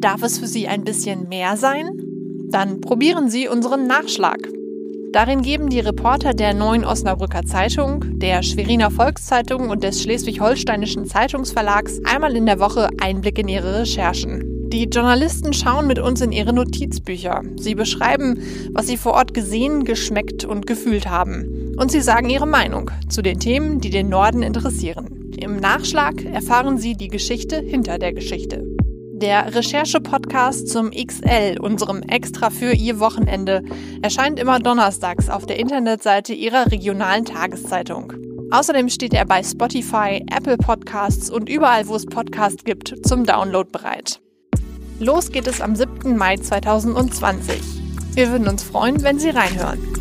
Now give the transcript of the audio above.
Darf es für Sie ein bisschen mehr sein? Dann probieren Sie unseren Nachschlag. Darin geben die Reporter der Neuen Osnabrücker Zeitung, der Schweriner Volkszeitung und des Schleswig-Holsteinischen Zeitungsverlags einmal in der Woche Einblick in ihre Recherchen. Die Journalisten schauen mit uns in ihre Notizbücher. Sie beschreiben, was sie vor Ort gesehen, geschmeckt und gefühlt haben. Und sie sagen ihre Meinung zu den Themen, die den Norden interessieren. Im Nachschlag erfahren Sie die Geschichte hinter der Geschichte. Der Recherche-Podcast zum XL, unserem Extra für Ihr Wochenende, erscheint immer donnerstags auf der Internetseite Ihrer regionalen Tageszeitung. Außerdem steht er bei Spotify, Apple Podcasts und überall, wo es Podcasts gibt, zum Download bereit. Los geht es am 7. Mai 2020. Wir würden uns freuen, wenn Sie reinhören.